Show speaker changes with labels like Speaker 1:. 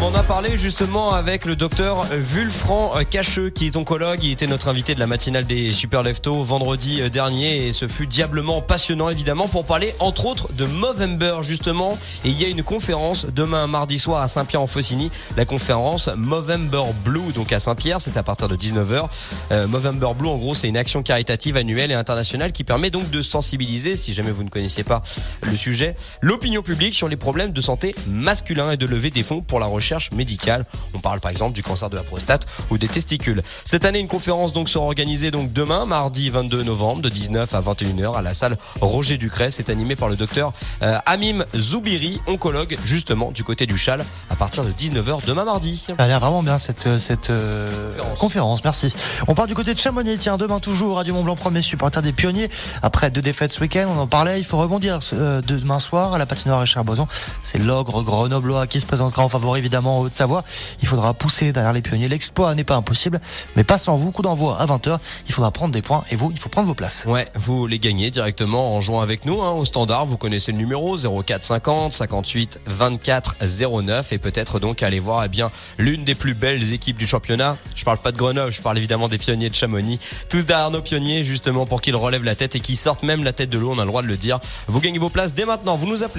Speaker 1: On en a parlé justement avec le docteur Vulfran Cacheux qui est oncologue. Il était notre invité de la matinale des Super Leftos vendredi dernier et ce fut diablement passionnant évidemment pour parler entre autres de Movember justement. Et il y a une conférence demain mardi soir à Saint-Pierre-en-Faucigny. La conférence Movember Blue donc à Saint-Pierre. C'est à partir de 19h. Euh, Movember Blue en gros c'est une action caritative annuelle et internationale qui permet donc de sensibiliser, si jamais vous ne connaissiez pas le sujet, l'opinion publique sur les problèmes de santé masculin et de lever des fonds pour la recherche médicale. On parle par exemple du cancer de la prostate ou des testicules. Cette année, une conférence donc sera organisée donc demain, mardi 22 novembre, de 19 à 21h à la salle Roger Ducret. C'est animé par le docteur euh, Amim Zoubiri, oncologue justement du côté du Chal, à partir de 19h demain mardi.
Speaker 2: Ça a l'air vraiment bien cette, euh, cette euh, conférence.
Speaker 1: Conférence.
Speaker 2: merci. On part du côté de Chamonix, tiens, demain toujours, Radio Mont Blanc, premier supporter des pionniers. Après deux défaites ce week-end, on en parlait, il faut rebondir euh, demain soir à la patinoire Richard Boson. C'est l'ogre grenoblois qui se présentera en favori évidemment en Haute-Savoie. Il faudra pousser derrière les pionniers. L'exploit n'est pas impossible, mais pas sans vous. Coup d'envoi à 20h. Il faudra prendre des points et vous, il faut prendre vos places.
Speaker 1: Ouais, vous les gagnez directement en jouant avec nous hein, au standard. Vous connaissez le numéro 04 50 58 24 09 et peut-être donc aller voir eh bien l'une des plus belles équipes du championnat. Je parle pas de Grenoble, je parle évidemment des pionniers de Chamonix. Tous derrière nos pionniers justement pour qu'ils relèvent la tête et qu'ils sortent même la tête de l'eau. On a le droit de le dire. Vous gagnez vos places dès maintenant. Vous nous appelez.